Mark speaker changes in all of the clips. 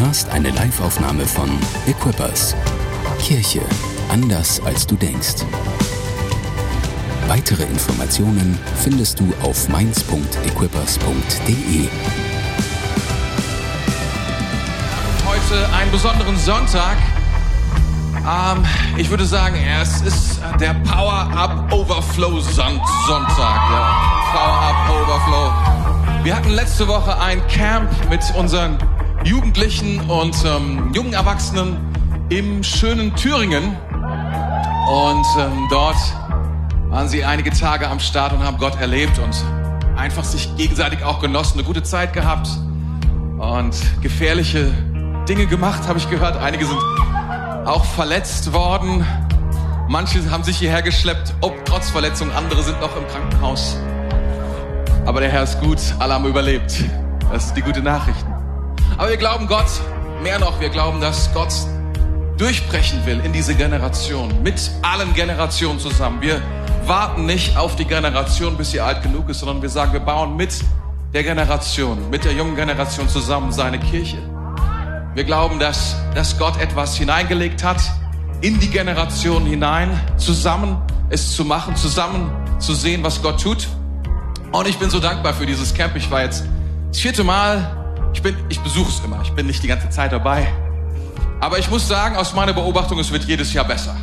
Speaker 1: hörst eine Liveaufnahme von Equippers. Kirche anders als du denkst. Weitere Informationen findest du auf mainz.equippers.de.
Speaker 2: Heute einen besonderen Sonntag. Ähm, ich würde sagen, es ist der Power Up Overflow Son Sonntag. Ja. Power Up Overflow. Wir hatten letzte Woche ein Camp mit unseren Jugendlichen und ähm, jungen Erwachsenen im schönen Thüringen. Und ähm, dort waren sie einige Tage am Start und haben Gott erlebt und einfach sich gegenseitig auch genossen, eine gute Zeit gehabt und gefährliche Dinge gemacht, habe ich gehört. Einige sind auch verletzt worden. Manche haben sich hierher geschleppt, ob trotz Verletzung, andere sind noch im Krankenhaus. Aber der Herr ist gut, alle haben überlebt. Das ist die gute Nachricht. Aber wir glauben Gott, mehr noch, wir glauben, dass Gott durchbrechen will in diese Generation, mit allen Generationen zusammen. Wir warten nicht auf die Generation, bis sie alt genug ist, sondern wir sagen, wir bauen mit der Generation, mit der jungen Generation zusammen seine Kirche. Wir glauben, dass, dass Gott etwas hineingelegt hat, in die Generation hinein, zusammen es zu machen, zusammen zu sehen, was Gott tut. Und ich bin so dankbar für dieses Camp. Ich war jetzt das vierte Mal. Ich bin, ich besuche es immer. Ich bin nicht die ganze Zeit dabei. Aber ich muss sagen, aus meiner Beobachtung, es wird jedes Jahr besser.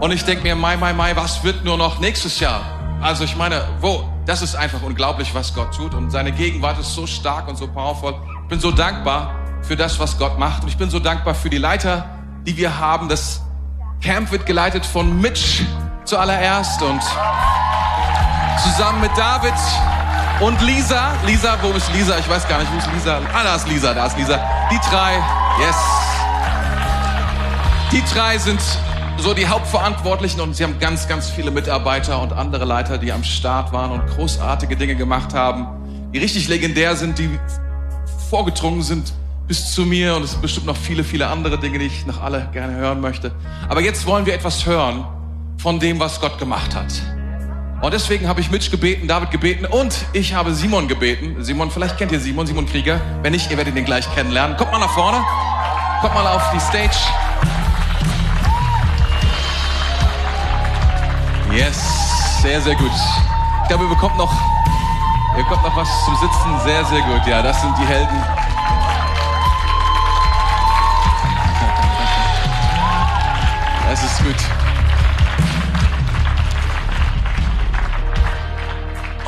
Speaker 2: Und ich denke mir, Mai, Mai, Mai, was wird nur noch nächstes Jahr? Also ich meine, wo? Das ist einfach unglaublich, was Gott tut. Und seine Gegenwart ist so stark und so powerful. Ich bin so dankbar für das, was Gott macht. Und ich bin so dankbar für die Leiter, die wir haben. Das Camp wird geleitet von Mitch zuallererst und zusammen mit David und Lisa. Lisa, wo ist Lisa? Ich weiß gar nicht, wo ist Lisa? Ah, da ist Lisa, da ist Lisa. Die drei, yes. Die drei sind so die Hauptverantwortlichen und sie haben ganz, ganz viele Mitarbeiter und andere Leiter, die am Start waren und großartige Dinge gemacht haben, die richtig legendär sind, die vorgedrungen sind bis zu mir und es sind bestimmt noch viele, viele andere Dinge, die ich noch alle gerne hören möchte. Aber jetzt wollen wir etwas hören von dem, was Gott gemacht hat. Und deswegen habe ich Mitch gebeten, David gebeten und ich habe Simon gebeten. Simon, vielleicht kennt ihr Simon, Simon Krieger. Wenn nicht, ihr werdet ihn gleich kennenlernen. Kommt mal nach vorne. Kommt mal auf die Stage. Yes, sehr, sehr gut. Ich glaube, ihr bekommt noch, ihr bekommt noch was zum Sitzen. Sehr, sehr gut. Ja, das sind die Helden. Das ist gut.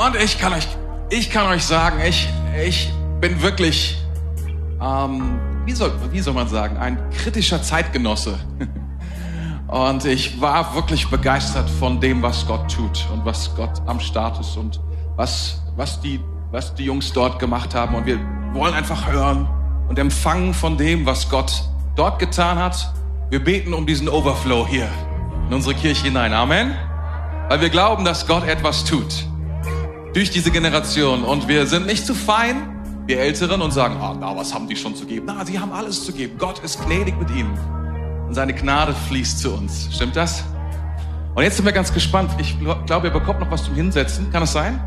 Speaker 2: Und ich kann euch, ich kann euch sagen, ich, ich bin wirklich, ähm, wie soll, wie soll man sagen, ein kritischer Zeitgenosse. Und ich war wirklich begeistert von dem, was Gott tut und was Gott am Start ist und was, was die, was die Jungs dort gemacht haben. Und wir wollen einfach hören und empfangen von dem, was Gott dort getan hat. Wir beten um diesen Overflow hier in unsere Kirche hinein. Amen. Weil wir glauben, dass Gott etwas tut. Durch diese Generation. Und wir sind nicht zu fein, wir Älteren, und sagen, ah, na, was haben die schon zu geben? Na, sie haben alles zu geben. Gott ist gnädig mit ihnen und seine Gnade fließt zu uns. Stimmt das? Und jetzt sind wir ganz gespannt. Ich glaube, ihr bekommt noch was zum Hinsetzen. Kann das sein?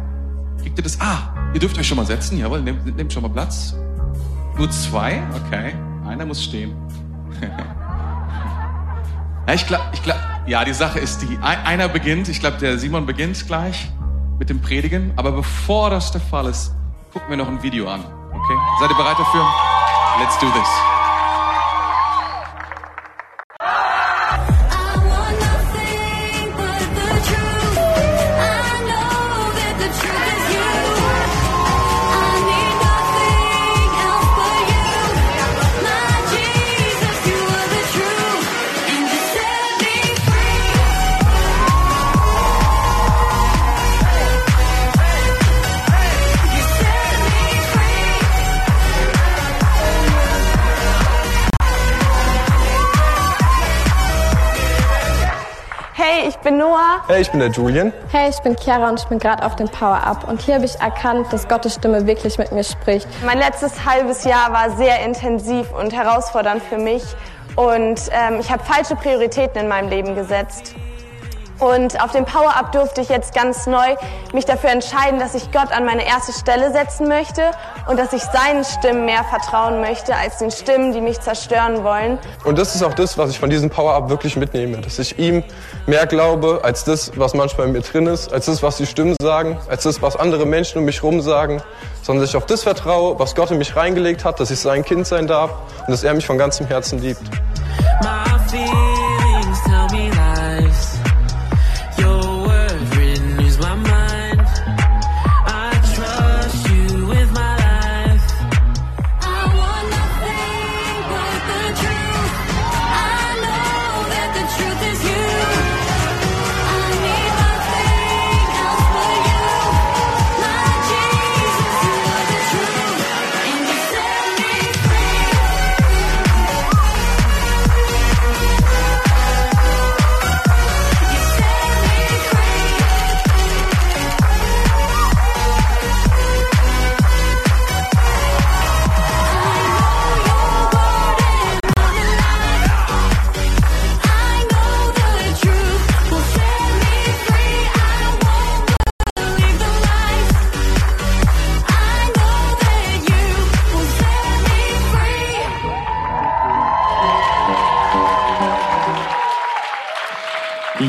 Speaker 2: Kriegt ihr das? Ah, ihr dürft euch schon mal setzen. Jawohl, nehmt, nehmt schon mal Platz. Nur zwei? Okay. Einer muss stehen. ja, ich glaube, ich glaub, ja, die Sache ist die. Einer beginnt, ich glaube, der Simon beginnt gleich mit dem Predigen. Aber bevor das der Fall ist, gucken wir noch ein Video an. Okay? Seid ihr bereit dafür? Let's do this.
Speaker 3: Hey, ich bin der Julian.
Speaker 4: Hey, ich bin Chiara und ich bin gerade auf dem Power Up. Und hier habe ich erkannt, dass Gottes Stimme wirklich mit mir spricht.
Speaker 5: Mein letztes halbes Jahr war sehr intensiv und herausfordernd für mich. Und ähm, ich habe falsche Prioritäten in meinem Leben gesetzt. Und auf dem Power-Up durfte ich jetzt ganz neu mich dafür entscheiden, dass ich Gott an meine erste Stelle setzen möchte und dass ich seinen Stimmen mehr vertrauen möchte als den Stimmen, die mich zerstören wollen.
Speaker 3: Und das ist auch das, was ich von diesem Power-Up wirklich mitnehme, dass ich ihm mehr glaube als das, was manchmal in mir drin ist, als das, was die Stimmen sagen, als das, was andere Menschen um mich herum sagen, sondern dass ich auf das vertraue, was Gott in mich reingelegt hat, dass ich sein Kind sein darf und dass er mich von ganzem Herzen liebt.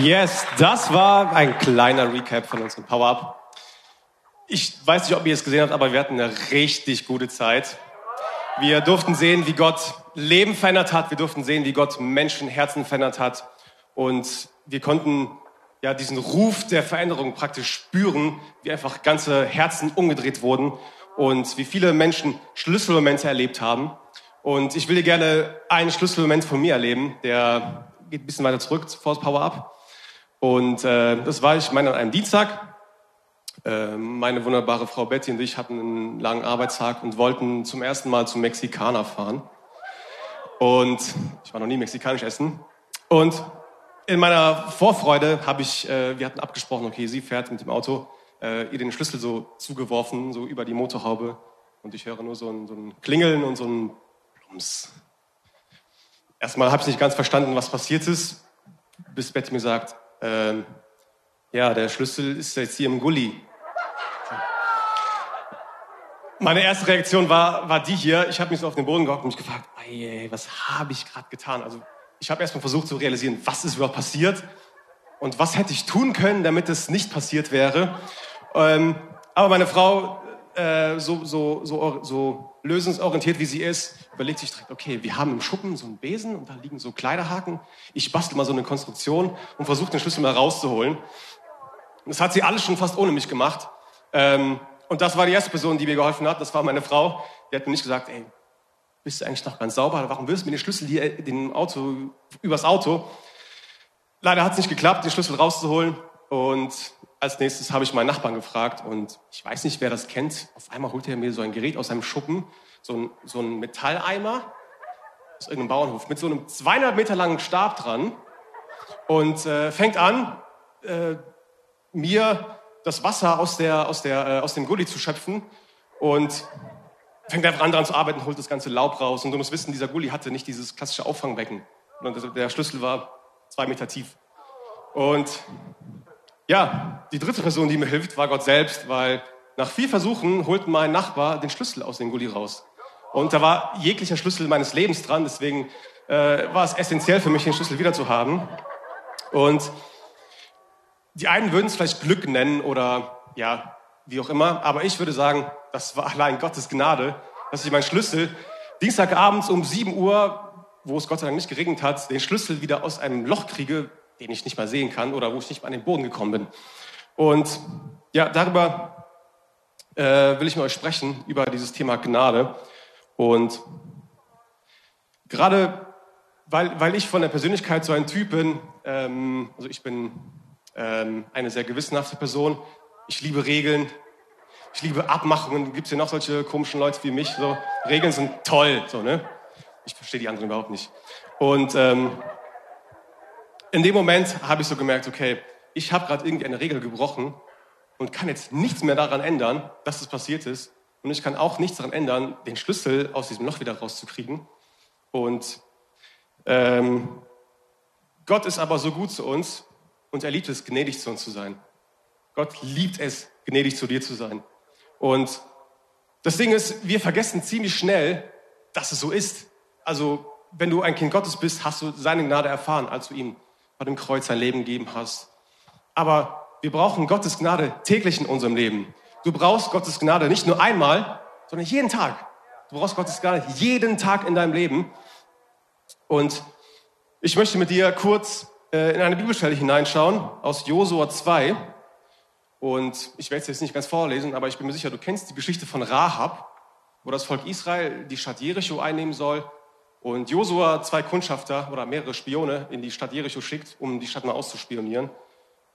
Speaker 6: Yes, das war ein kleiner Recap von unserem Power-Up. Ich weiß nicht, ob ihr es gesehen habt, aber wir hatten eine richtig gute Zeit. Wir durften sehen, wie Gott Leben verändert hat. Wir durften sehen, wie Gott Menschenherzen verändert hat. Und wir konnten ja diesen Ruf der Veränderung praktisch spüren, wie einfach ganze Herzen umgedreht wurden und wie viele Menschen Schlüsselmomente erlebt haben. Und ich will dir gerne einen Schlüsselmoment von mir erleben, der geht ein bisschen weiter zurück vor das Power-Up. Und äh, das war, ich meine, an einem Dienstag. Äh, meine wunderbare Frau Betty und ich hatten einen langen Arbeitstag und wollten zum ersten Mal zum Mexikaner fahren. Und ich war noch nie mexikanisch essen. Und in meiner Vorfreude habe ich, äh, wir hatten abgesprochen, okay, sie fährt mit dem Auto, äh, ihr den Schlüssel so zugeworfen, so über die Motorhaube. Und ich höre nur so ein, so ein Klingeln und so ein Plums. Erstmal habe ich nicht ganz verstanden, was passiert ist, bis Betty mir sagt, ähm, ja, der Schlüssel ist jetzt hier im Gully. Meine erste Reaktion war, war die hier. Ich habe mich so auf den Boden gehockt und mich gefragt, ey, was habe ich gerade getan? Also ich habe erstmal versucht zu realisieren, was ist überhaupt passiert und was hätte ich tun können, damit es nicht passiert wäre. Ähm, aber meine Frau, äh, so, so, so, so lösungsorientiert wie sie ist, überlegt sich direkt, okay, wir haben im Schuppen so einen Besen und da liegen so Kleiderhaken. Ich bastel mal so eine Konstruktion und versuche den Schlüssel mal rauszuholen. Das hat sie alles schon fast ohne mich gemacht. Ähm, und das war die erste Person, die mir geholfen hat. Das war meine Frau. Die hat mir nicht gesagt, ey, bist du eigentlich noch ganz sauber? Warum wirst du mir den Schlüssel hier den Auto, übers Auto? Leider hat es nicht geklappt, den Schlüssel rauszuholen. Und als nächstes habe ich meinen Nachbarn gefragt. Und ich weiß nicht, wer das kennt. Auf einmal holt er mir so ein Gerät aus seinem Schuppen. So ein, so ein Metalleimer aus irgendeinem Bauernhof mit so einem 200 Meter langen Stab dran. Und äh, fängt an, äh, mir das Wasser aus, der, aus, der, äh, aus dem Gully zu schöpfen und fängt einfach an daran zu arbeiten, holt das ganze Laub raus. Und du musst wissen, dieser Gully hatte nicht dieses klassische Auffangbecken. Und der Schlüssel war zwei Meter tief. Und ja, die dritte Person, die mir hilft, war Gott selbst, weil nach vier Versuchen holt mein Nachbar den Schlüssel aus dem Gully raus. Und da war jeglicher Schlüssel meines Lebens dran, deswegen äh, war es essentiell für mich, den Schlüssel wieder zu haben. Und die einen würden es vielleicht Glück nennen oder ja, wie auch immer, aber ich würde sagen, das war allein Gottes Gnade, dass ich meinen Schlüssel Dienstagabends um 7 Uhr, wo es Gott sei Dank nicht geregnet hat, den Schlüssel wieder aus einem Loch kriege, den ich nicht mal sehen kann oder wo ich nicht mal an den Boden gekommen bin. Und ja, darüber äh, will ich mit euch sprechen, über dieses Thema Gnade. Und gerade weil, weil ich von der Persönlichkeit so ein Typ bin, ähm, also ich bin ähm, eine sehr gewissenhafte Person, ich liebe Regeln, ich liebe Abmachungen. Gibt es hier noch solche komischen Leute wie mich? So, Regeln sind toll, so, ne? Ich verstehe die anderen überhaupt nicht. Und ähm, in dem Moment habe ich so gemerkt, okay, ich habe gerade irgendwie eine Regel gebrochen und kann jetzt nichts mehr daran ändern, dass es passiert ist. Und ich kann auch nichts daran ändern, den Schlüssel aus diesem Loch wieder rauszukriegen. Und ähm, Gott ist aber so gut zu uns und er liebt es, gnädig zu uns zu sein. Gott liebt es, gnädig zu dir zu sein. Und das Ding ist, wir vergessen ziemlich schnell, dass es so ist. Also, wenn du ein Kind Gottes bist, hast du seine Gnade erfahren, als du ihm bei dem Kreuz sein Leben gegeben hast. Aber wir brauchen Gottes Gnade täglich in unserem Leben. Du brauchst Gottes Gnade nicht nur einmal, sondern jeden Tag. Du brauchst Gottes Gnade jeden Tag in deinem Leben. Und ich möchte mit dir kurz äh, in eine Bibelstelle hineinschauen aus Josua 2. Und ich werde es jetzt nicht ganz vorlesen, aber ich bin mir sicher, du kennst die Geschichte von Rahab, wo das Volk Israel die Stadt Jericho einnehmen soll und Josua zwei Kundschafter oder mehrere Spione in die Stadt Jericho schickt, um die Stadt mal auszuspionieren.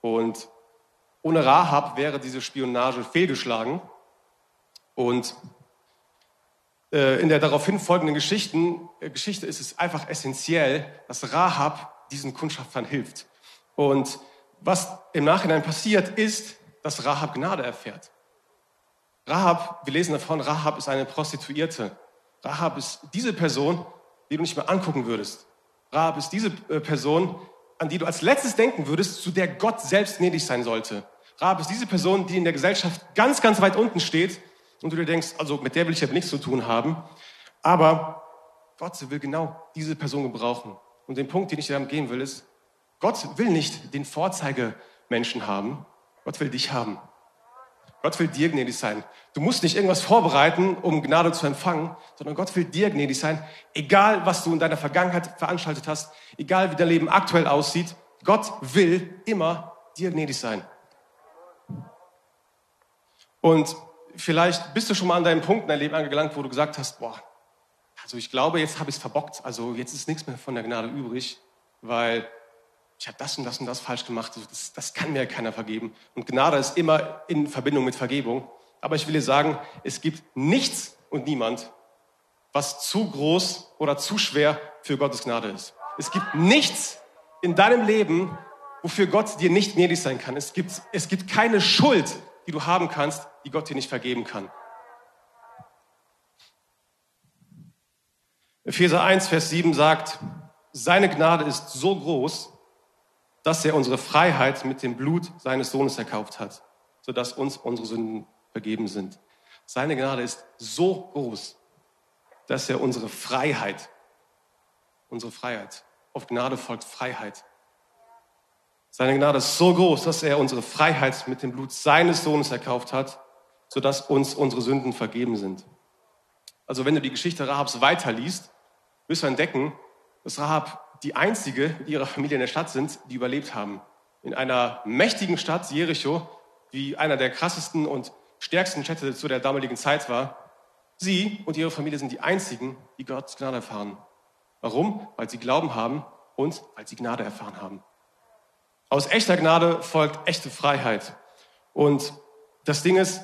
Speaker 6: Und ohne Rahab wäre diese Spionage fehlgeschlagen. Und äh, in der daraufhin folgenden Geschichten, äh, Geschichte ist es einfach essentiell, dass Rahab diesen Kundschaftern hilft. Und was im Nachhinein passiert, ist, dass Rahab Gnade erfährt. Rahab, wir lesen davon, Rahab ist eine Prostituierte. Rahab ist diese Person, die du nicht mehr angucken würdest. Rahab ist diese äh, Person, an die du als letztes denken würdest, zu der Gott selbst gnädig sein sollte. Rahab ist diese Person, die in der Gesellschaft ganz, ganz weit unten steht und du dir denkst, also mit der will ich ja nichts zu tun haben. Aber Gott will genau diese Person gebrauchen. Und den Punkt, den ich dir damit gehen will, ist, Gott will nicht den Vorzeigemenschen haben. Gott will dich haben. Gott will dir gnädig sein. Du musst nicht irgendwas vorbereiten, um Gnade zu empfangen, sondern Gott will dir gnädig sein. Egal, was du in deiner Vergangenheit veranstaltet hast, egal wie dein Leben aktuell aussieht, Gott will immer dir gnädig sein. Und vielleicht bist du schon mal an deinem Punkt in deinem Leben angelangt, wo du gesagt hast, boah, also ich glaube, jetzt habe ich es verbockt. Also jetzt ist nichts mehr von der Gnade übrig, weil ich habe das und das und das falsch gemacht. Also Das, das kann mir keiner vergeben. Und Gnade ist immer in Verbindung mit Vergebung. Aber ich will dir sagen, es gibt nichts und niemand, was zu groß oder zu schwer für Gottes Gnade ist. Es gibt nichts in deinem Leben, wofür Gott dir nicht gnädig sein kann. Es gibt, es gibt keine Schuld, die du haben kannst, die Gott dir nicht vergeben kann. Epheser 1, Vers 7 sagt, seine Gnade ist so groß, dass er unsere Freiheit mit dem Blut seines Sohnes erkauft hat, sodass uns unsere Sünden vergeben sind. Seine Gnade ist so groß, dass er unsere Freiheit, unsere Freiheit, auf Gnade folgt Freiheit. Seine Gnade ist so groß, dass er unsere Freiheit mit dem Blut seines Sohnes erkauft hat, sodass uns unsere Sünden vergeben sind. Also wenn du die Geschichte Rahabs weiterliest, wirst du entdecken, dass Rahab die einzige mit ihrer Familie in der Stadt sind, die überlebt haben. In einer mächtigen Stadt, Jericho, die einer der krassesten und stärksten Städte zu der damaligen Zeit war. Sie und ihre Familie sind die einzigen, die Gottes Gnade erfahren. Warum? Weil sie Glauben haben und weil sie Gnade erfahren haben. Aus echter Gnade folgt echte Freiheit. Und das Ding ist,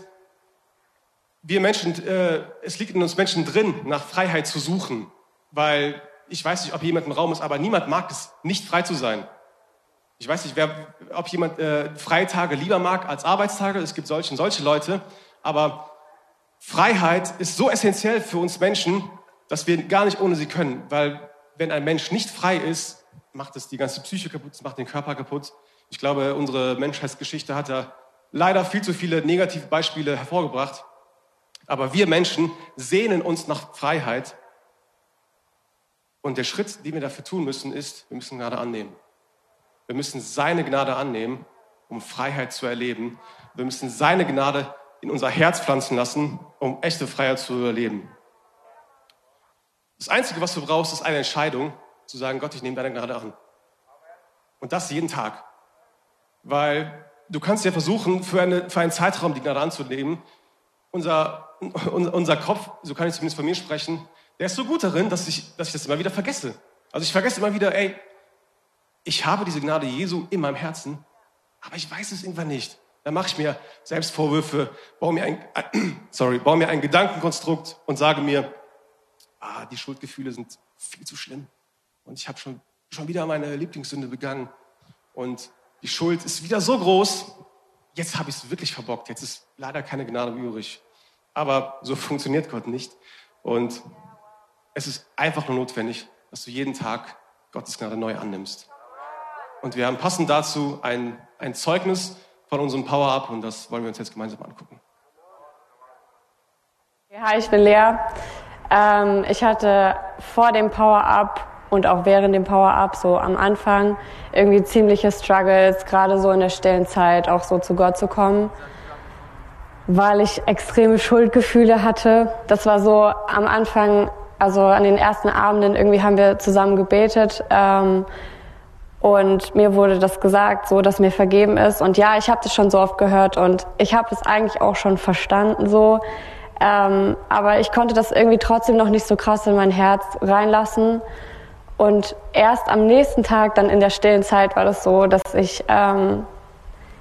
Speaker 6: wir Menschen, äh, es liegt in uns Menschen drin, nach Freiheit zu suchen, weil ich weiß nicht, ob jemand im Raum ist, aber niemand mag es, nicht frei zu sein. Ich weiß nicht, wer, ob jemand äh, Freitage lieber mag als Arbeitstage. Es gibt solche und solche Leute. Aber Freiheit ist so essentiell für uns Menschen, dass wir gar nicht ohne sie können. Weil wenn ein Mensch nicht frei ist, macht es die ganze Psyche kaputt, macht den Körper kaputt. Ich glaube, unsere Menschheitsgeschichte hat da leider viel zu viele negative Beispiele hervorgebracht. Aber wir Menschen sehnen uns nach Freiheit. Und der Schritt, den wir dafür tun müssen, ist, wir müssen Gnade annehmen. Wir müssen seine Gnade annehmen, um Freiheit zu erleben. Wir müssen seine Gnade in unser Herz pflanzen lassen, um echte Freiheit zu erleben. Das Einzige, was du brauchst, ist eine Entscheidung, zu sagen, Gott, ich nehme deine Gnade an. Und das jeden Tag. Weil du kannst ja versuchen, für, eine, für einen Zeitraum die Gnade anzunehmen. Unser, unser Kopf, so kann ich zumindest von mir sprechen, der ist so gut darin, dass ich, dass ich das immer wieder vergesse. Also ich vergesse immer wieder, ey, ich habe diese Gnade Jesu in meinem Herzen, aber ich weiß es irgendwann nicht. Dann mache ich mir selbst Vorwürfe, baue mir ein, sorry, baue mir ein Gedankenkonstrukt und sage mir, ah, die Schuldgefühle sind viel zu schlimm. Und ich habe schon, schon wieder meine Lieblingssünde begangen. Und die Schuld ist wieder so groß, jetzt habe ich es wirklich verbockt. Jetzt ist leider keine Gnade übrig. Aber so funktioniert Gott nicht. Und es ist einfach nur notwendig, dass du jeden Tag Gottes Gnade neu annimmst. Und wir haben passend dazu ein, ein Zeugnis von unserem Power-Up und das wollen wir uns jetzt gemeinsam angucken.
Speaker 7: Hi, ich bin Lea. Ähm, ich hatte vor dem Power-Up und auch während dem Power-Up so am Anfang irgendwie ziemliche Struggles, gerade so in der stillen Zeit auch so zu Gott zu kommen, weil ich extreme Schuldgefühle hatte. Das war so am Anfang, also an den ersten Abenden irgendwie haben wir zusammen gebetet. Ähm, und mir wurde das gesagt, so dass mir vergeben ist. Und ja, ich habe das schon so oft gehört und ich habe es eigentlich auch schon verstanden so. Ähm, aber ich konnte das irgendwie trotzdem noch nicht so krass in mein Herz reinlassen. Und erst am nächsten Tag, dann in der stillen Zeit, war das so, dass ich ähm,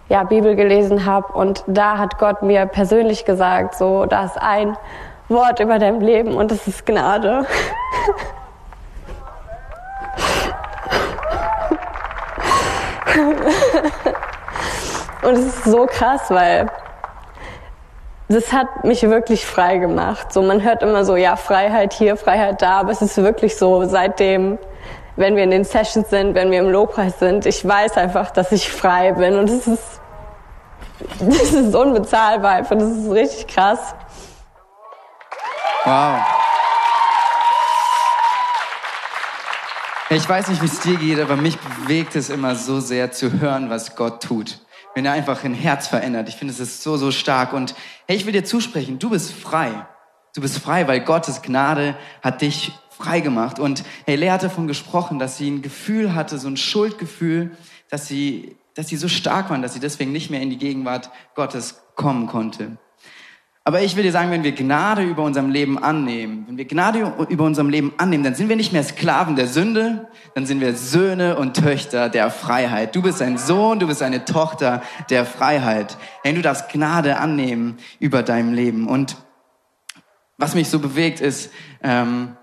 Speaker 7: ja, Bibel gelesen habe und da hat Gott mir persönlich gesagt, so, da ist ein Wort über dein Leben und das ist Gnade. Und es ist so krass, weil das hat mich wirklich frei gemacht. So, man hört immer so, ja, Freiheit hier, Freiheit da, aber es ist wirklich so, seitdem, wenn wir in den Sessions sind, wenn wir im Lobpreis sind, ich weiß einfach, dass ich frei bin und es ist, das ist unbezahlbar und das ist richtig krass.
Speaker 8: Wow. Ich weiß nicht, wie es dir geht, aber mich bewegt es immer so sehr zu hören, was Gott tut. Wenn er einfach ein Herz verändert. Ich finde, es ist so, so stark. Und hey, ich will dir zusprechen, du bist frei. Du bist frei, weil Gottes Gnade hat dich frei gemacht. Und hey, Lea hat davon gesprochen, dass sie ein Gefühl hatte, so ein Schuldgefühl, dass sie, dass sie so stark waren, dass sie deswegen nicht mehr in die Gegenwart Gottes kommen konnte. Aber ich will dir sagen, wenn wir Gnade über unserem Leben annehmen, wenn wir Gnade über unserem Leben annehmen, dann sind wir nicht mehr Sklaven der Sünde, dann sind wir Söhne und Töchter der Freiheit. Du bist ein Sohn, du bist eine Tochter der Freiheit. Hey, du darfst Gnade annehmen über deinem Leben. Und was mich so bewegt ist, ähm,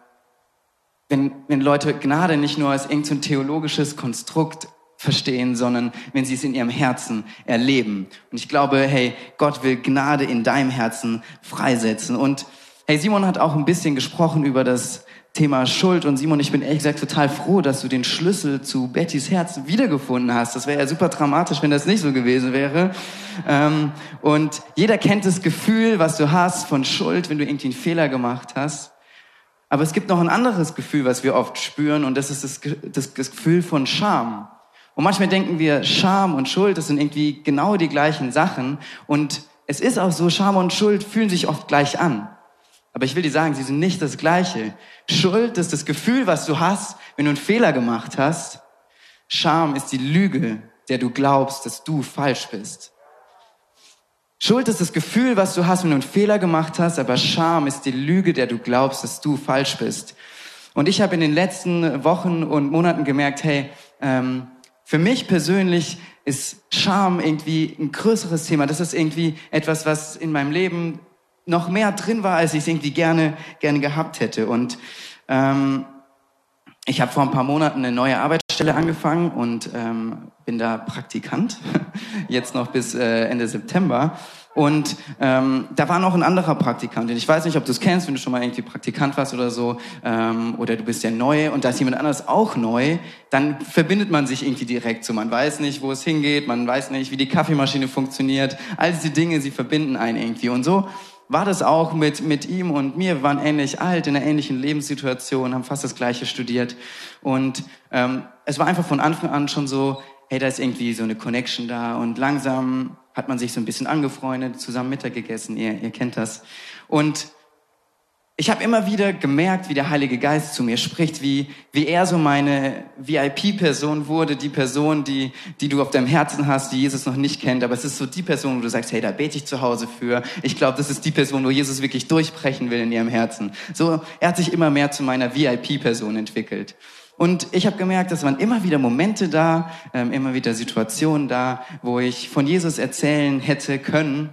Speaker 8: wenn, wenn Leute Gnade nicht nur als irgendein theologisches Konstrukt verstehen, sondern wenn sie es in ihrem Herzen erleben. Und ich glaube, hey, Gott will Gnade in deinem Herzen freisetzen. Und hey, Simon hat auch ein bisschen gesprochen über das Thema Schuld. Und Simon, ich bin ehrlich gesagt total froh, dass du den Schlüssel zu Bettys Herz wiedergefunden hast. Das wäre ja super dramatisch, wenn das nicht so gewesen wäre. Ähm, und jeder kennt das Gefühl, was du hast von Schuld, wenn du irgendwie einen Fehler gemacht hast. Aber es gibt noch ein anderes Gefühl, was wir oft spüren, und das ist das, das, das Gefühl von Scham. Und manchmal denken wir, Scham und Schuld, das sind irgendwie genau die gleichen Sachen. Und es ist auch so, Scham und Schuld fühlen sich oft gleich an. Aber ich will dir sagen, sie sind nicht das Gleiche. Schuld ist das Gefühl, was du hast, wenn du einen Fehler gemacht hast. Scham ist die Lüge, der du glaubst, dass du falsch bist. Schuld ist das Gefühl, was du hast, wenn du einen Fehler gemacht hast, aber Scham ist die Lüge, der du glaubst, dass du falsch bist. Und ich habe in den letzten Wochen und Monaten gemerkt, hey, ähm, für mich persönlich ist Scham irgendwie ein größeres Thema. Das ist irgendwie etwas, was in meinem Leben noch mehr drin war, als ich es irgendwie gerne, gerne gehabt hätte. Und ähm, ich habe vor ein paar Monaten eine neue Arbeitsstelle angefangen und ähm, bin da Praktikant, jetzt noch bis äh, Ende September. Und ähm, da war noch ein anderer Praktikant. Und ich weiß nicht, ob du es kennst, wenn du schon mal irgendwie Praktikant warst oder so, ähm, oder du bist ja neu und da ist jemand anderes auch neu, dann verbindet man sich irgendwie direkt so. Man weiß nicht, wo es hingeht, man weiß nicht, wie die Kaffeemaschine funktioniert. All diese Dinge, sie verbinden einen irgendwie. Und so war das auch mit, mit ihm und mir. Wir waren ähnlich alt, in einer ähnlichen Lebenssituation, haben fast das Gleiche studiert. Und ähm, es war einfach von Anfang an schon so, hey, da ist irgendwie so eine Connection da. Und langsam hat man sich so ein bisschen angefreundet, zusammen Mittag gegessen, ihr, ihr kennt das. Und ich habe immer wieder gemerkt, wie der Heilige Geist zu mir spricht, wie, wie er so meine VIP-Person wurde, die Person, die, die du auf deinem Herzen hast, die Jesus noch nicht kennt. Aber es ist so die Person, wo du sagst, hey, da bete ich zu Hause für. Ich glaube, das ist die Person, wo Jesus wirklich durchbrechen will in ihrem Herzen. So, er hat sich immer mehr zu meiner VIP-Person entwickelt. Und ich habe gemerkt, es waren immer wieder Momente da, ähm, immer wieder Situationen da, wo ich von Jesus erzählen hätte können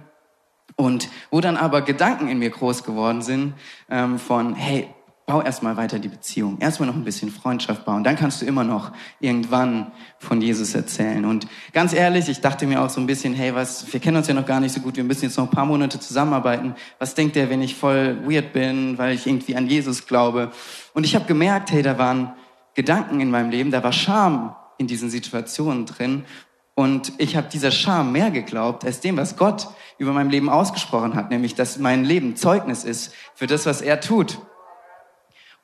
Speaker 8: und wo dann aber Gedanken in mir groß geworden sind ähm, von, hey, bau erstmal weiter die Beziehung, erstmal noch ein bisschen Freundschaft bauen, dann kannst du immer noch irgendwann von Jesus erzählen. Und ganz ehrlich, ich dachte mir auch so ein bisschen, hey, was, wir kennen uns ja noch gar nicht so gut, wir müssen jetzt noch ein paar Monate zusammenarbeiten. Was denkt der, wenn ich voll weird bin, weil ich irgendwie an Jesus glaube? Und ich habe gemerkt, hey, da waren Gedanken in meinem Leben, da war Scham in diesen Situationen drin und ich habe dieser Scham mehr geglaubt als dem, was Gott über mein Leben ausgesprochen hat, nämlich dass mein Leben Zeugnis ist für das, was er tut.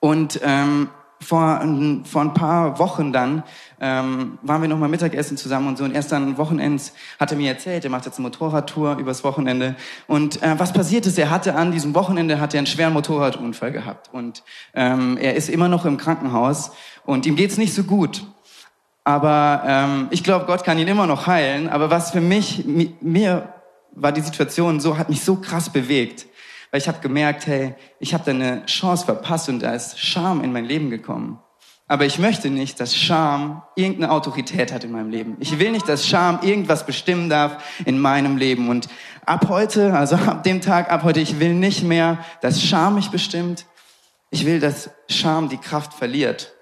Speaker 8: Und ähm, vor, vor ein paar Wochen dann ähm, waren wir noch mal Mittagessen zusammen und so. Und erst dann Wochenends hat er mir erzählt, er macht jetzt eine Motorradtour übers Wochenende. Und äh, was passiert ist, er hatte an diesem Wochenende hat er einen schweren Motorradunfall gehabt. Und ähm, er ist immer noch im Krankenhaus und ihm geht's nicht so gut. Aber ähm, ich glaube, Gott kann ihn immer noch heilen. Aber was für mich, mi- mir war die Situation so, hat mich so krass bewegt. Weil ich habe gemerkt, hey, ich habe da eine Chance verpasst und da ist Scham in mein Leben gekommen. Aber ich möchte nicht, dass Scham irgendeine Autorität hat in meinem Leben. Ich will nicht, dass Scham irgendwas bestimmen darf in meinem Leben. Und ab heute, also ab dem Tag, ab heute, ich will nicht mehr, dass Scham mich bestimmt. Ich will, dass Scham die Kraft verliert.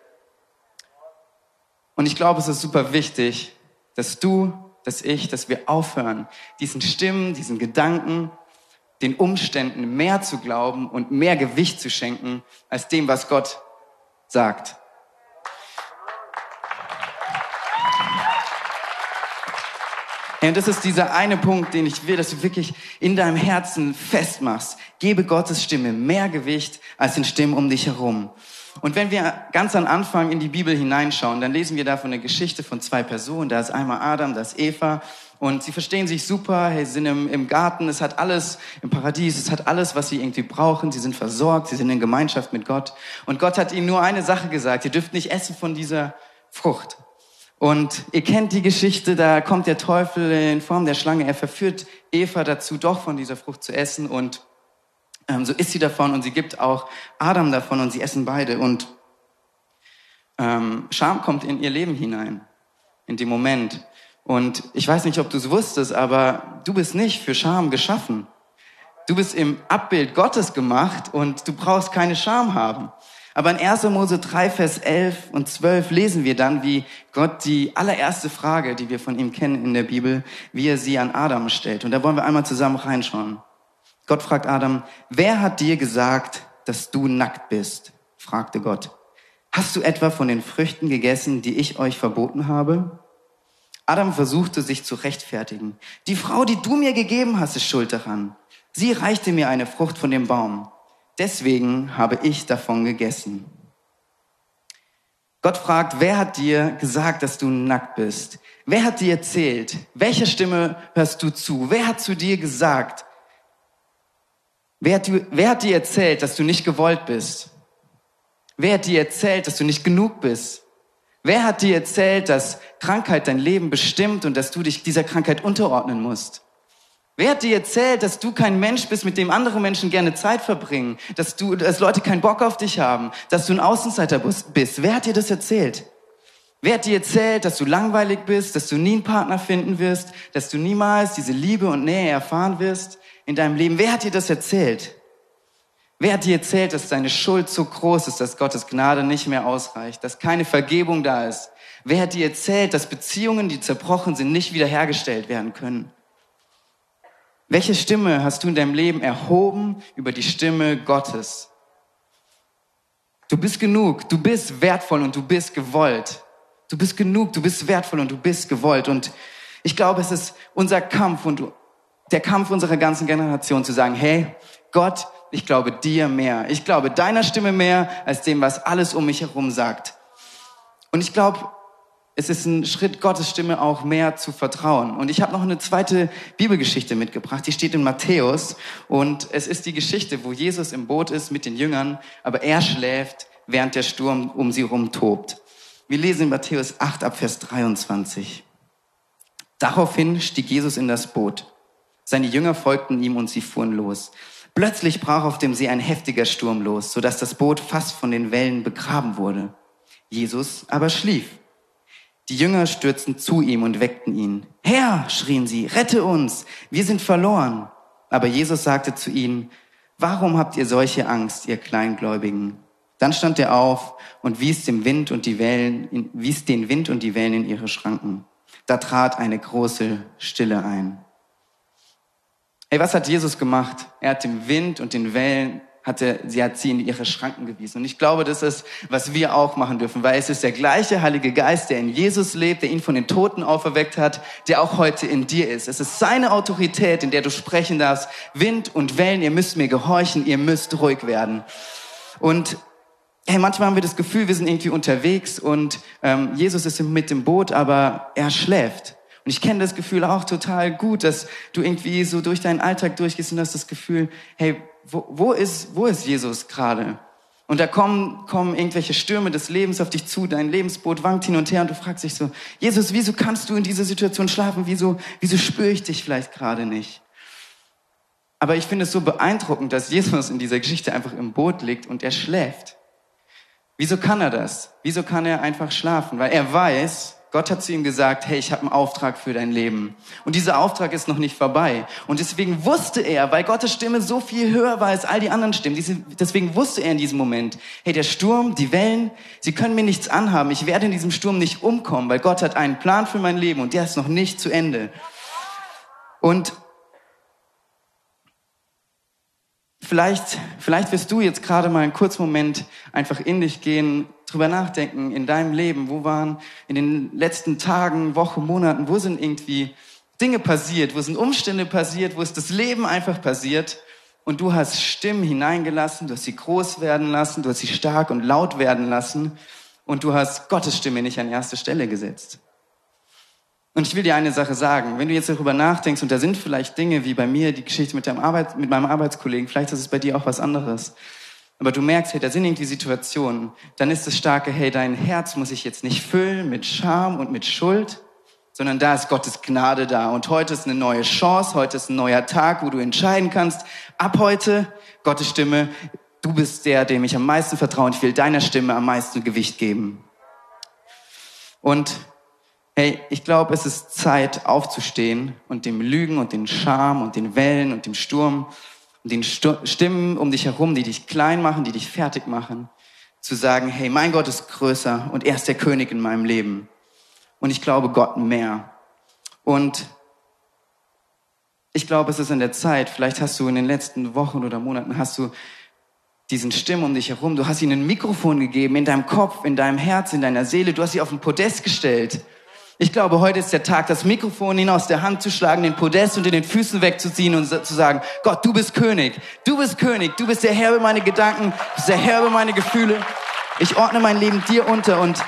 Speaker 8: Und ich glaube, es ist super wichtig, dass du, dass ich, dass wir aufhören, diesen Stimmen, diesen Gedanken, den Umständen mehr zu glauben und mehr Gewicht zu schenken als dem, was Gott sagt. Ja, Und das ist dieser eine Punkt, den ich will, dass du wirklich in deinem Herzen festmachst. Gebe Gottes Stimme mehr Gewicht als den Stimmen um dich herum. Und wenn wir ganz am Anfang in die Bibel hineinschauen, dann lesen wir da von der Geschichte von zwei Personen. Da ist einmal Adam, da ist Eva. Und sie verstehen sich super, sie sind im, im Garten, es hat alles, im Paradies, es hat alles, was sie irgendwie brauchen. Sie sind versorgt, sie sind in Gemeinschaft mit Gott. Und Gott hat ihnen nur eine Sache gesagt, ihr dürft nicht essen von dieser Frucht. Und ihr kennt die Geschichte, da kommt der Teufel in Form der Schlange, er verführt Eva dazu, doch von dieser Frucht zu essen und ähm, so isst sie davon und sie gibt auch Adam davon und sie essen beide und ähm, Scham kommt in ihr Leben hinein, in dem Moment. Und ich weiß nicht, ob du es wusstest, aber du bist nicht für Scham geschaffen. Du bist im Abbild Gottes gemacht und du brauchst keine Scham haben. Aber in 1. Mose 3, Vers 11 und 12 lesen wir dann, wie Gott die allererste Frage, die wir von ihm kennen in der Bibel, wie er sie an Adam stellt. Und da wollen wir einmal zusammen reinschauen. Gott fragt Adam, wer hat dir gesagt, dass du nackt bist? fragte Gott. Hast du etwa von den Früchten gegessen, die ich euch verboten habe? Adam versuchte sich zu rechtfertigen. Die Frau, die du mir gegeben hast, ist schuld daran. Sie reichte mir eine Frucht von dem Baum. Deswegen habe ich davon gegessen. Gott fragt, wer hat dir gesagt, dass du nackt bist? Wer hat dir erzählt? Welcher Stimme hörst du zu? Wer hat zu dir gesagt? Wer hat, dir- wer hat dir erzählt, dass du nicht gewollt bist? Wer hat dir erzählt, dass du nicht genug bist? Wer hat dir erzählt, dass Krankheit dein Leben bestimmt und dass du dich dieser Krankheit unterordnen musst? Wer hat dir erzählt, dass du kein Mensch bist, mit dem andere Menschen gerne Zeit verbringen, dass du, dass Leute keinen Bock auf dich haben, dass du ein Außenseiter bist? Wer hat dir das erzählt? Wer hat dir erzählt, dass du langweilig bist, dass du nie einen Partner finden wirst, dass du niemals diese Liebe und Nähe erfahren wirst in deinem Leben? Wer hat dir das erzählt? Wer hat dir erzählt, dass deine Schuld so groß ist, dass Gottes Gnade nicht mehr ausreicht, dass keine Vergebung da ist? Wer hat dir erzählt, dass Beziehungen, die zerbrochen sind, nicht wiederhergestellt werden können? Welche Stimme hast du in deinem Leben erhoben über die Stimme Gottes? Du bist genug, du bist wertvoll und du bist gewollt. Du bist genug, du bist wertvoll und du bist gewollt. Und ich glaube, es ist unser Kampf und der Kampf unserer ganzen Generation zu sagen, hey, Gott, ich glaube dir mehr. Ich glaube deiner Stimme mehr als dem, was alles um mich herum sagt. Und ich glaube, es ist ein Schritt, Gottes Stimme auch mehr zu vertrauen. Und ich habe noch eine zweite Bibelgeschichte mitgebracht, die steht in Matthäus. Und es ist die Geschichte, wo Jesus im Boot ist mit den Jüngern, aber er schläft, während der Sturm um sie herum tobt. Wir lesen in Matthäus 8 ab Vers 23. Daraufhin stieg Jesus in das Boot. Seine Jünger folgten ihm und sie fuhren los. Plötzlich brach auf dem See ein heftiger Sturm los, sodass das Boot fast von den Wellen begraben wurde. Jesus aber schlief. Die Jünger stürzten zu ihm und weckten ihn. Herr, schrien sie, rette uns, wir sind verloren. Aber Jesus sagte zu ihnen, warum habt ihr solche Angst, ihr Kleingläubigen? Dann stand er auf und wies dem Wind und die Wellen, wies den Wind und die Wellen in ihre Schranken. Da trat eine große Stille ein. Ey, was hat Jesus gemacht? Er hat dem Wind und den Wellen hat er, sie hat sie in ihre Schranken gewiesen. Und ich glaube, das ist, was wir auch machen dürfen, weil es ist der gleiche Heilige Geist, der in Jesus lebt, der ihn von den Toten auferweckt hat, der auch heute in dir ist. Es ist seine Autorität, in der du sprechen darfst. Wind und Wellen, ihr müsst mir gehorchen, ihr müsst ruhig werden. Und hey, manchmal haben wir das Gefühl, wir sind irgendwie unterwegs und ähm, Jesus ist mit dem Boot, aber er schläft. Und ich kenne das Gefühl auch total gut, dass du irgendwie so durch deinen Alltag durchgehst und hast das Gefühl, hey, wo, wo ist, wo ist Jesus gerade? Und da kommen, kommen irgendwelche Stürme des Lebens auf dich zu, dein Lebensboot wankt hin und her und du fragst dich so, Jesus, wieso kannst du in dieser Situation schlafen? Wieso, wieso spüre ich dich vielleicht gerade nicht? Aber ich finde es so beeindruckend, dass Jesus in dieser Geschichte einfach im Boot liegt und er schläft. Wieso kann er das? Wieso kann er einfach schlafen? Weil er weiß, Gott hat zu ihm gesagt, hey, ich habe einen Auftrag für dein Leben. Und dieser Auftrag ist noch nicht vorbei. Und deswegen wusste er, weil Gottes Stimme so viel höher war als all die anderen Stimmen, deswegen wusste er in diesem Moment, hey, der Sturm, die Wellen, sie können mir nichts anhaben. Ich werde in diesem Sturm nicht umkommen, weil Gott hat einen Plan für mein Leben und der ist noch nicht zu Ende. Und Vielleicht, vielleicht wirst du jetzt gerade mal einen kurzen Moment einfach in dich gehen, drüber nachdenken in deinem Leben. Wo waren in den letzten Tagen, Wochen, Monaten, wo sind irgendwie Dinge passiert, wo sind Umstände passiert, wo ist das Leben einfach passiert und du hast Stimmen hineingelassen, du hast sie groß werden lassen, du hast sie stark und laut werden lassen und du hast Gottes Stimme nicht an erste Stelle gesetzt. Und ich will dir eine Sache sagen. Wenn du jetzt darüber nachdenkst, und da sind vielleicht Dinge wie bei mir, die Geschichte mit, Arbeit, mit meinem Arbeitskollegen, vielleicht ist es bei dir auch was anderes. Aber du merkst, hey, da sind irgendwie Situationen. Dann ist das starke, hey, dein Herz muss sich jetzt nicht füllen mit Scham und mit Schuld, sondern da ist Gottes Gnade da. Und heute ist eine neue Chance, heute ist ein neuer Tag, wo du entscheiden kannst, ab heute, Gottes Stimme, du bist der, dem ich am meisten vertraue und ich will deiner Stimme am meisten Gewicht geben. Und Hey, ich glaube, es ist Zeit aufzustehen und dem Lügen und den Scham und den Wellen und dem Sturm und den Stu Stimmen um dich herum, die dich klein machen, die dich fertig machen, zu sagen, hey, mein Gott ist größer und er ist der König in meinem Leben. Und ich glaube Gott mehr. Und ich glaube, es ist in der Zeit, vielleicht hast du in den letzten Wochen oder Monaten, hast du diesen Stimmen um dich herum, du hast ihnen ein Mikrofon gegeben, in deinem Kopf, in deinem Herz, in deiner Seele, du hast sie auf ein Podest gestellt. Ich glaube, heute ist der Tag, das Mikrofon ihnen aus der Hand zu schlagen, den Podest und in den Füßen wegzuziehen und zu sagen, Gott, du bist König, du bist König, du bist der Herr über meine Gedanken, du bist der Herr über meine Gefühle. Ich ordne mein Leben dir unter und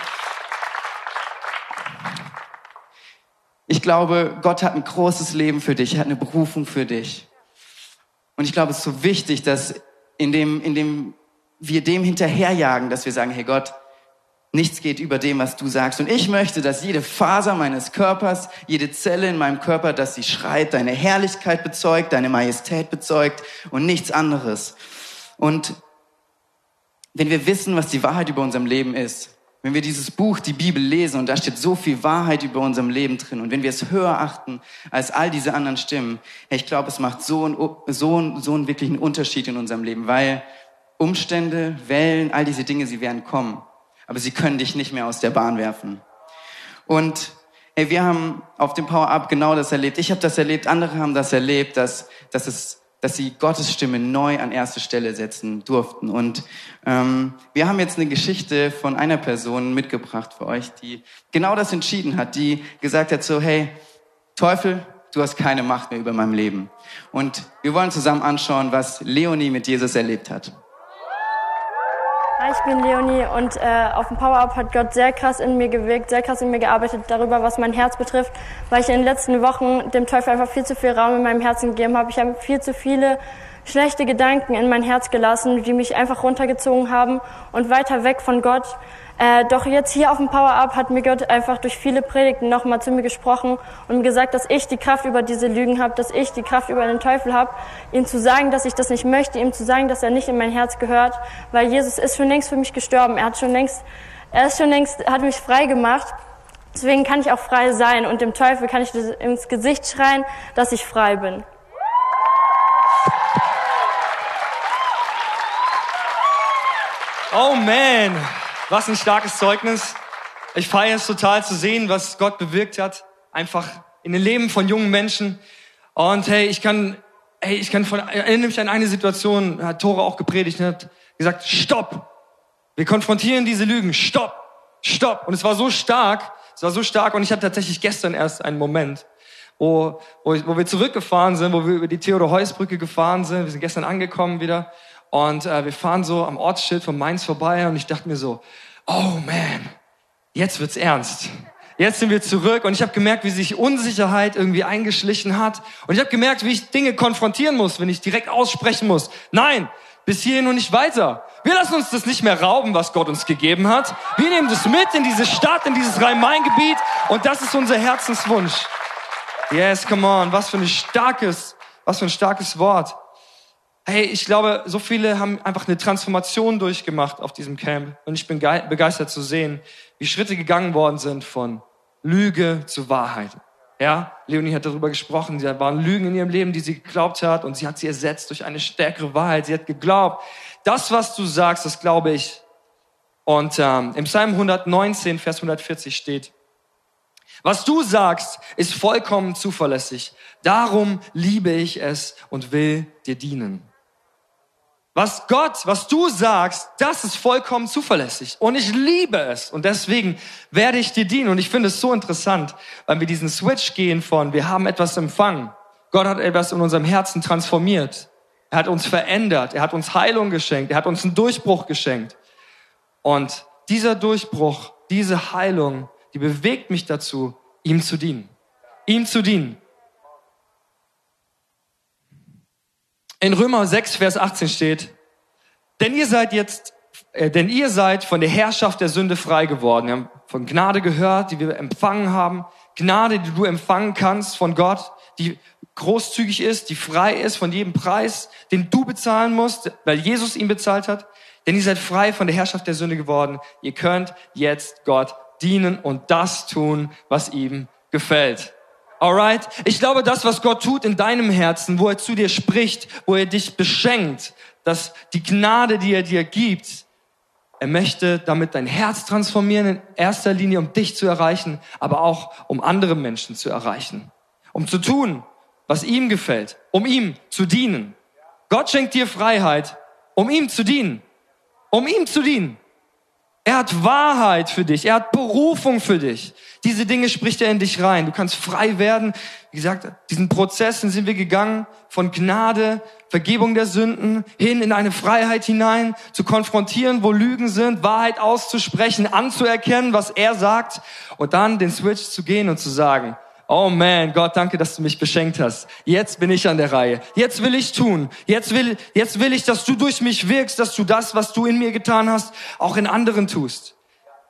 Speaker 8: ich glaube, Gott hat ein großes Leben für dich, er hat eine Berufung für dich. Und ich glaube, es ist so wichtig, dass in dem, in dem wir dem hinterherjagen, dass wir sagen, hey Gott, Nichts geht über dem, was du sagst. Und ich möchte, dass jede Faser meines Körpers, jede Zelle in meinem Körper, dass sie schreit, deine Herrlichkeit bezeugt, deine Majestät bezeugt und nichts anderes. Und wenn wir wissen, was die Wahrheit über unserem Leben ist, wenn wir dieses Buch, die Bibel lesen und da steht so viel Wahrheit über unserem Leben drin und wenn wir es höher achten als all diese anderen Stimmen, ich glaube, es macht so einen, so, einen, so einen wirklichen Unterschied in unserem Leben, weil Umstände, Wellen, all diese Dinge, sie werden kommen aber sie können dich nicht mehr aus der Bahn werfen. Und hey, wir haben auf dem Power-Up genau das erlebt. Ich habe das erlebt, andere haben das erlebt, dass, dass, es, dass sie Gottes Stimme neu an erste Stelle setzen durften. Und ähm, wir haben jetzt eine Geschichte von einer Person mitgebracht für euch, die genau das entschieden hat, die gesagt hat so, hey, Teufel, du hast keine Macht mehr über meinem Leben. Und wir wollen zusammen anschauen, was Leonie mit Jesus erlebt hat.
Speaker 9: Hi, ich bin Leonie und äh, auf dem Power-Up hat Gott sehr krass in mir gewirkt, sehr krass in mir gearbeitet darüber, was mein Herz betrifft, weil ich in den letzten Wochen dem Teufel einfach viel zu viel Raum in meinem Herzen gegeben habe. Ich habe viel zu viele schlechte Gedanken in mein Herz gelassen, die mich einfach runtergezogen haben und weiter weg von Gott. Äh, doch jetzt hier auf dem Power-Up hat mir Gott einfach durch viele Predigten nochmal zu mir gesprochen und mir gesagt, dass ich die Kraft über diese Lügen habe, dass ich die Kraft über den Teufel habe, ihm zu sagen, dass ich das nicht möchte, ihm zu sagen, dass er nicht in mein Herz gehört, weil Jesus ist schon längst für mich gestorben. Er hat schon längst, er ist schon längst, hat mich frei gemacht. Deswegen kann ich auch frei sein und dem Teufel kann ich ins Gesicht schreien, dass ich frei bin.
Speaker 10: Oh man, was ein starkes Zeugnis. Ich feiere es total zu sehen, was Gott bewirkt hat, einfach in den Leben von jungen Menschen. Und hey, ich kann ey, ich kann von, erinnere mich an eine Situation, hat Tore auch gepredigt, und hat gesagt, stopp! Wir konfrontieren diese Lügen, stopp! Stopp! Und es war so stark, es war so stark und ich hatte tatsächlich gestern erst einen Moment, wo, wo, wo wir zurückgefahren sind, wo wir über die Theodor-Heuss-Brücke gefahren sind. Wir sind gestern angekommen wieder und äh, wir fahren so am Ortsschild von Mainz vorbei und ich dachte mir so, oh man, jetzt wird's ernst. Jetzt sind wir zurück und ich habe gemerkt, wie sich Unsicherheit irgendwie eingeschlichen hat. Und ich habe gemerkt, wie ich Dinge konfrontieren muss, wenn ich direkt aussprechen muss. Nein, bis hierhin und nicht weiter. Wir lassen uns das nicht mehr rauben, was Gott uns gegeben hat. Wir nehmen das mit in diese Stadt, in dieses Rhein-Main-Gebiet und das ist unser Herzenswunsch. Yes, come on, was für ein starkes, was für ein starkes Wort. Hey, ich glaube, so viele haben einfach eine Transformation durchgemacht auf diesem Camp und ich bin gei- begeistert zu sehen, wie Schritte gegangen worden sind von Lüge zu Wahrheit. Ja, Leonie hat darüber gesprochen, da waren Lügen in ihrem Leben, die sie geglaubt hat und sie hat sie ersetzt durch eine stärkere Wahrheit. Sie hat geglaubt, das, was du sagst, das glaube ich. Und ähm, im Psalm 119, Vers 140 steht, was du sagst, ist vollkommen zuverlässig. Darum liebe ich es und will dir dienen. Was Gott, was du sagst, das ist vollkommen zuverlässig. Und ich liebe es. Und deswegen werde ich dir dienen. Und ich finde es so interessant, weil wir diesen Switch gehen von, wir haben etwas empfangen. Gott hat etwas in unserem Herzen transformiert. Er hat uns verändert. Er hat uns Heilung geschenkt. Er hat uns einen Durchbruch geschenkt. Und dieser Durchbruch, diese Heilung, die bewegt mich dazu, ihm zu dienen. Ihm zu dienen. In Römer 6, Vers 18 steht, denn ihr seid jetzt, äh, denn ihr seid von der Herrschaft der Sünde frei geworden. Wir haben von Gnade gehört, die wir empfangen haben. Gnade, die du empfangen kannst von Gott, die großzügig ist, die frei ist von jedem Preis, den du bezahlen musst, weil Jesus ihn bezahlt hat. Denn ihr seid frei von der Herrschaft der Sünde geworden. Ihr könnt jetzt Gott dienen und das tun, was ihm gefällt. Alright? Ich glaube, das, was Gott tut in deinem Herzen, wo er zu dir spricht, wo er dich beschenkt, dass die Gnade, die er dir gibt, er möchte damit dein Herz transformieren, in erster Linie, um dich zu erreichen, aber auch um andere Menschen zu erreichen. Um zu tun, was ihm gefällt, um ihm zu dienen. Gott schenkt dir Freiheit, um ihm zu dienen. Um ihm zu dienen. Er hat Wahrheit für dich. Er hat Berufung für dich. Diese Dinge spricht er in dich rein. Du kannst frei werden. Wie gesagt, diesen Prozessen sind wir gegangen von Gnade, Vergebung der Sünden hin in eine Freiheit hinein, zu konfrontieren, wo Lügen sind, Wahrheit auszusprechen, anzuerkennen, was er sagt und dann den Switch zu gehen und zu sagen, Oh man, Gott, danke, dass du mich beschenkt hast. Jetzt bin ich an der Reihe. Jetzt will ich tun. Jetzt will, jetzt will ich, dass du durch mich wirkst, dass du das, was du in mir getan hast, auch in anderen tust.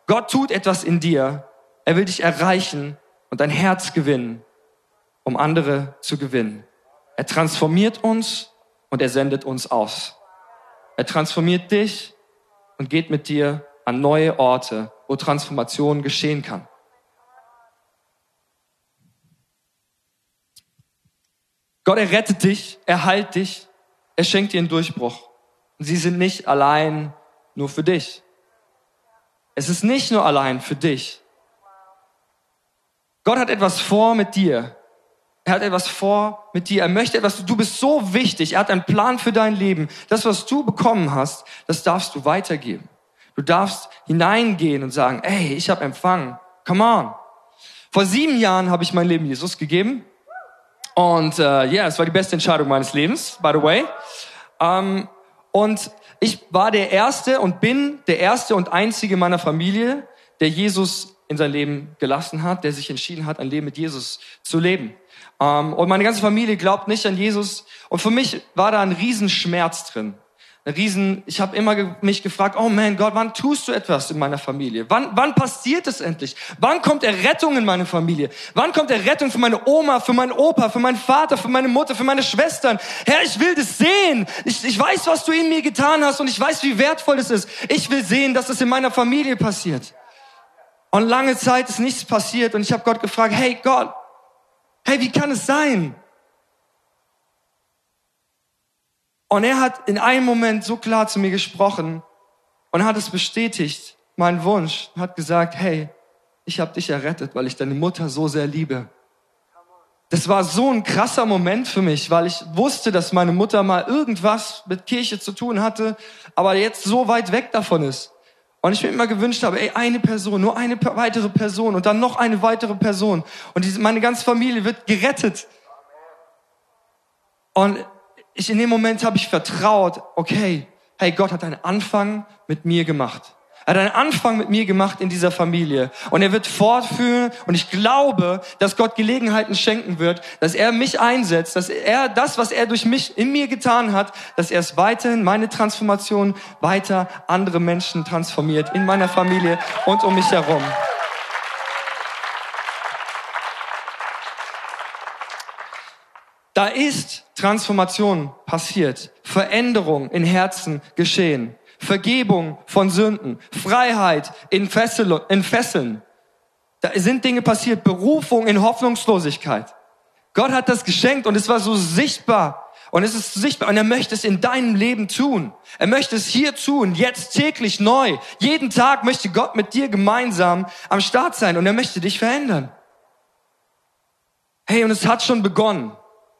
Speaker 10: Gott tut etwas in dir. Er will dich erreichen und dein Herz gewinnen, um andere zu gewinnen. Er transformiert uns und er sendet uns aus. Er transformiert dich und geht mit dir an neue Orte, wo Transformation geschehen kann. Gott, er rettet dich, er heilt dich, er schenkt dir einen Durchbruch. Und sie sind nicht allein nur für dich. Es ist nicht nur allein für dich. Gott hat etwas vor mit dir. Er hat etwas vor mit dir. Er möchte etwas, du bist so wichtig. Er hat einen Plan für dein Leben. Das, was du bekommen hast, das darfst du weitergeben. Du darfst hineingehen und sagen, ey, ich habe empfangen. Come on. Vor sieben Jahren habe ich mein Leben Jesus gegeben. Und ja, äh, yeah, es war die beste Entscheidung meines Lebens, by the way. Ähm, und ich war der Erste und bin der Erste und Einzige meiner Familie, der Jesus in sein Leben gelassen hat, der sich entschieden hat, ein Leben mit Jesus zu leben. Ähm, und meine ganze Familie glaubt nicht an Jesus. Und für mich war da ein Riesenschmerz drin. Riesen, ich habe immer mich gefragt, oh man, Gott, wann tust du etwas in meiner Familie? Wann, wann passiert es endlich? Wann kommt Errettung in meine Familie? Wann kommt Errettung für meine Oma, für meinen Opa, für meinen Vater, für meine Mutter, für meine Schwestern? Herr, ich will das sehen. Ich, ich weiß, was du in mir getan hast und ich weiß, wie wertvoll es ist. Ich will sehen, dass es in meiner Familie passiert. Und lange Zeit ist nichts passiert und ich habe Gott gefragt, hey Gott, hey, wie kann es sein? Und er hat in einem Moment so klar zu mir gesprochen und hat es bestätigt, meinen Wunsch, hat gesagt, hey, ich habe dich errettet, weil ich deine Mutter so sehr liebe. das war so ein krasser Moment für mich, weil ich wusste, dass meine Mutter mal irgendwas mit Kirche zu tun hatte, aber jetzt so weit weg davon ist. Und ich mir immer gewünscht habe, ey, eine Person, nur eine weitere Person und dann noch eine weitere Person. Und diese, meine ganze Familie wird gerettet. Und ich, in dem Moment habe ich vertraut, okay, hey, Gott hat einen Anfang mit mir gemacht. Er hat einen Anfang mit mir gemacht in dieser Familie. Und er wird fortführen. Und ich glaube, dass Gott Gelegenheiten schenken wird, dass er mich einsetzt, dass er das, was er durch mich in mir getan hat, dass er es weiterhin, meine Transformation, weiter andere Menschen transformiert in meiner Familie und um mich herum. Da ist Transformation passiert, Veränderung in Herzen geschehen, Vergebung von Sünden, Freiheit in, Fessel, in Fesseln. Da sind Dinge passiert, Berufung in Hoffnungslosigkeit. Gott hat das geschenkt und es war so sichtbar. Und es ist sichtbar und er möchte es in deinem Leben tun. Er möchte es hier tun, jetzt täglich neu. Jeden Tag möchte Gott mit dir gemeinsam am Start sein und er möchte dich verändern. Hey, und es hat schon begonnen.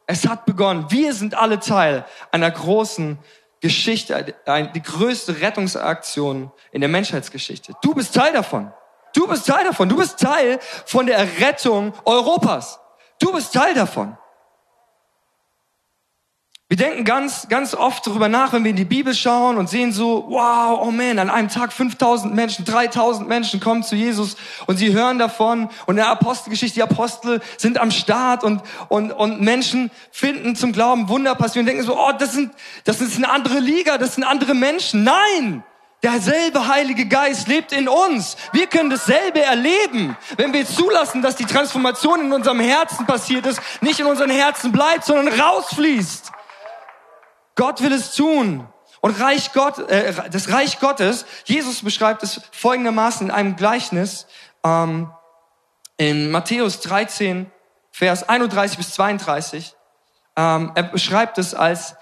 Speaker 10: Es hat begonnen. Wir sind alle Teil einer großen Geschichte, die größte Rettungsaktion in der Menschheitsgeschichte. Du bist Teil davon. Du bist Teil davon. Du bist Teil von der Rettung Europas. Du bist Teil davon. Wir denken ganz, ganz oft darüber nach, wenn wir in die Bibel schauen und sehen so, wow, oh man, an einem Tag 5000 Menschen, 3000 Menschen kommen zu Jesus und sie hören davon und in der Apostelgeschichte, die Apostel sind am Start und, und, und Menschen finden zum Glauben Wunder passieren und denken so, oh, das sind, das ist eine andere Liga, das sind andere Menschen. Nein! Derselbe Heilige Geist lebt in uns. Wir können dasselbe erleben, wenn wir zulassen, dass die Transformation in unserem Herzen passiert ist, nicht in unseren Herzen bleibt, sondern rausfließt. Gott will es tun. Und Reich Gott, äh, das Reich Gottes, Jesus beschreibt es folgendermaßen in einem Gleichnis ähm, in Matthäus 13, Vers 31 bis 32. Ähm, er beschreibt es als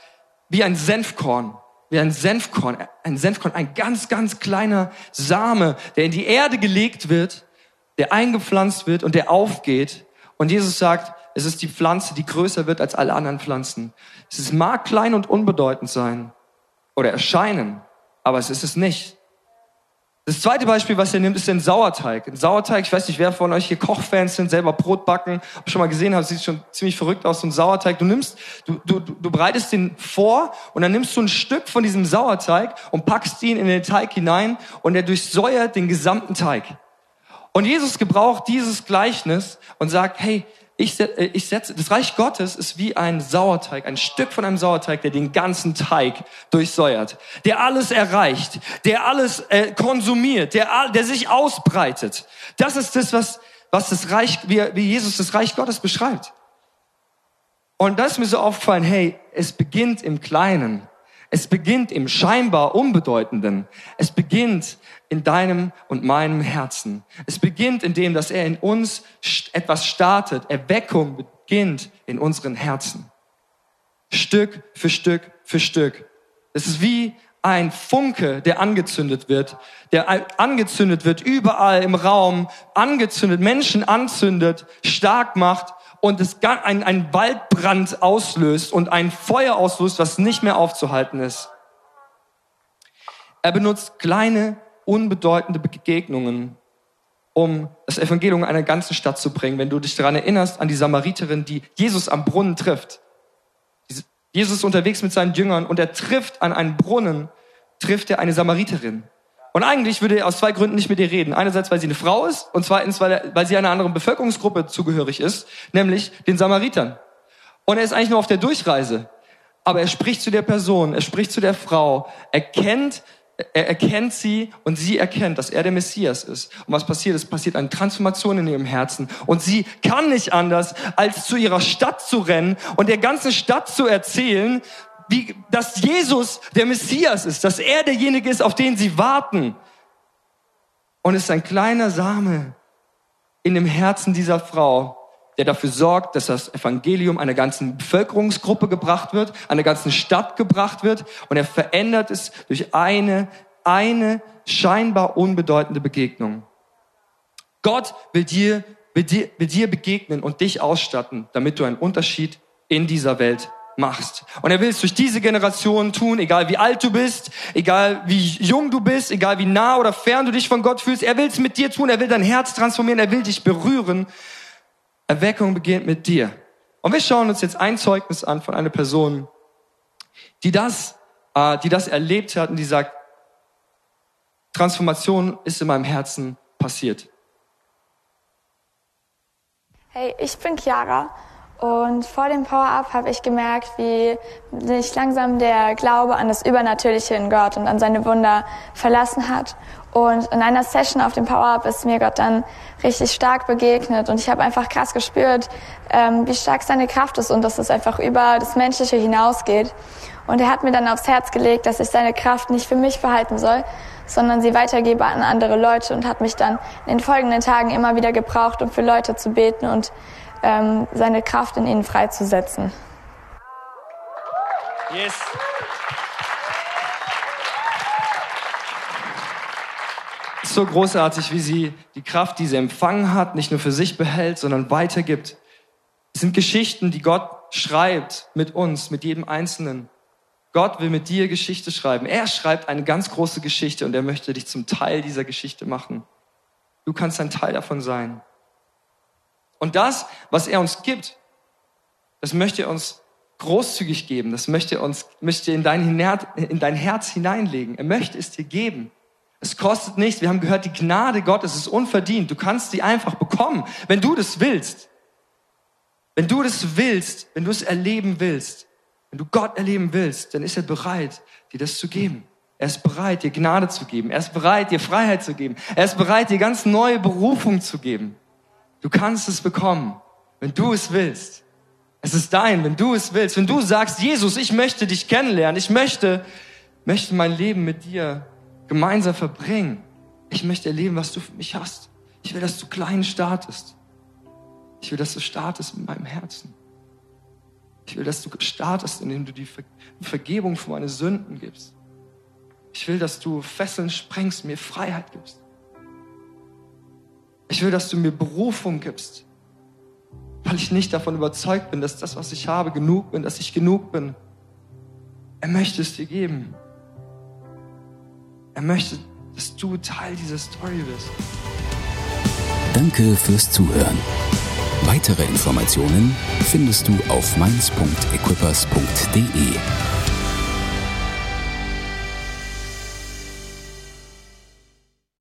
Speaker 10: wie ein Senfkorn, wie ein Senfkorn, ein Senfkorn, ein ganz, ganz kleiner Same, der in die Erde gelegt wird, der eingepflanzt wird und der aufgeht. Und Jesus sagt, es ist die Pflanze, die größer wird als alle anderen Pflanzen. Es mag klein und unbedeutend sein oder erscheinen, aber es ist es nicht. Das zweite Beispiel, was er nimmt, ist den Sauerteig. Ein Sauerteig, ich weiß nicht, wer von euch hier Kochfans sind, selber Brot backen, hab schon mal gesehen, habe, sieht schon ziemlich verrückt aus, so ein Sauerteig. Du nimmst, du, du, du du bereitest den vor und dann nimmst du ein Stück von diesem Sauerteig und packst ihn in den Teig hinein und er durchsäuert den gesamten Teig. Und Jesus gebraucht dieses Gleichnis und sagt, hey, ich, äh, ich setze, das Reich Gottes ist wie ein Sauerteig, ein Stück von einem Sauerteig, der den ganzen Teig durchsäuert, der alles erreicht, der alles äh, konsumiert, der, der sich ausbreitet. Das ist das, was, was das Reich, wie, wie Jesus das Reich Gottes beschreibt. Und da ist mir so aufgefallen, hey, es beginnt im Kleinen. Es beginnt im scheinbar Unbedeutenden. Es beginnt in deinem und meinem Herzen. Es beginnt in dem, dass er in uns etwas startet. Erweckung beginnt in unseren Herzen. Stück für Stück für Stück. Es ist wie ein Funke, der angezündet wird, der angezündet wird überall im Raum, angezündet, Menschen anzündet, stark macht und es ein, ein Waldbrand auslöst und ein Feuer auslöst, was nicht mehr aufzuhalten ist. Er benutzt kleine, unbedeutende Begegnungen, um das Evangelium einer ganzen Stadt zu bringen. Wenn du dich daran erinnerst, an die Samariterin, die Jesus am Brunnen trifft. Jesus ist unterwegs mit seinen Jüngern und er trifft an einen Brunnen, trifft er eine Samariterin. Und eigentlich würde er aus zwei Gründen nicht mit ihr reden. Einerseits, weil sie eine Frau ist und zweitens, weil, er, weil sie einer anderen Bevölkerungsgruppe zugehörig ist, nämlich den Samaritern. Und er ist eigentlich nur auf der Durchreise. Aber er spricht zu der Person, er spricht zu der Frau, er kennt, er erkennt sie und sie erkennt, dass er der Messias ist. Und was passiert? Es passiert eine Transformation in ihrem Herzen. Und sie kann nicht anders, als zu ihrer Stadt zu rennen und der ganzen Stadt zu erzählen, wie, dass Jesus der Messias ist, dass er derjenige ist, auf den sie warten. Und es ist ein kleiner Same in dem Herzen dieser Frau, der dafür sorgt, dass das Evangelium einer ganzen Bevölkerungsgruppe gebracht wird, einer ganzen Stadt gebracht wird und er verändert es durch eine, eine scheinbar unbedeutende Begegnung. Gott will dir will dir, will dir begegnen und dich ausstatten, damit du einen Unterschied in dieser Welt machst. Und er will es durch diese Generation tun, egal wie alt du bist, egal wie jung du bist, egal wie nah oder fern du dich von Gott fühlst. Er will es mit dir tun, er will dein Herz transformieren, er will dich berühren. Erweckung beginnt mit dir. Und wir schauen uns jetzt ein Zeugnis an von einer Person, die das, äh, die das erlebt hat und die sagt, Transformation ist in meinem Herzen passiert.
Speaker 11: Hey, ich bin Chiara und vor dem Power-Up habe ich gemerkt, wie sich langsam der Glaube an das Übernatürliche in Gott und an seine Wunder verlassen hat. Und in einer Session auf dem Power-Up ist mir Gott dann richtig stark begegnet und ich habe einfach krass gespürt, ähm, wie stark seine Kraft ist und dass es einfach über das Menschliche hinausgeht. Und er hat mir dann aufs Herz gelegt, dass ich seine Kraft nicht für mich behalten soll, sondern sie weitergebe an andere Leute und hat mich dann in den folgenden Tagen immer wieder gebraucht, um für Leute zu beten und ähm, seine Kraft in ihnen freizusetzen.
Speaker 10: Yes. So großartig, wie sie die Kraft, die sie empfangen hat, nicht nur für sich behält, sondern weitergibt. Es sind Geschichten, die Gott schreibt mit uns, mit jedem Einzelnen. Gott will mit dir Geschichte schreiben. Er schreibt eine ganz große Geschichte und er möchte dich zum Teil dieser Geschichte machen. Du kannst ein Teil davon sein. Und das, was er uns gibt, das möchte er uns großzügig geben. Das möchte er uns, möchte in dein, in dein Herz hineinlegen. Er möchte es dir geben. Es kostet nichts. Wir haben gehört, die Gnade Gottes ist unverdient. Du kannst sie einfach bekommen, wenn du das willst. Wenn du das willst, wenn du es erleben willst, wenn du Gott erleben willst, dann ist er bereit, dir das zu geben. Er ist bereit, dir Gnade zu geben. Er ist bereit, dir Freiheit zu geben. Er ist bereit, dir ganz neue Berufung zu geben. Du kannst es bekommen, wenn du es willst. Es ist dein, wenn du es willst. Wenn du sagst, Jesus, ich möchte dich kennenlernen. Ich möchte, möchte mein Leben mit dir gemeinsam verbringen. Ich möchte erleben, was du für mich hast. Ich will, dass du klein startest. Ich will, dass du startest mit meinem Herzen. Ich will, dass du startest, indem du die Ver Vergebung für meine Sünden gibst. Ich will, dass du Fesseln sprengst, mir Freiheit gibst. Ich will, dass du mir Berufung gibst, weil ich nicht davon überzeugt bin, dass das, was ich habe, genug bin, dass ich genug bin. Er möchte es dir geben. Er möchte, dass du Teil dieser Story bist.
Speaker 1: Danke fürs Zuhören. Weitere Informationen findest du auf mainz.equippers.de.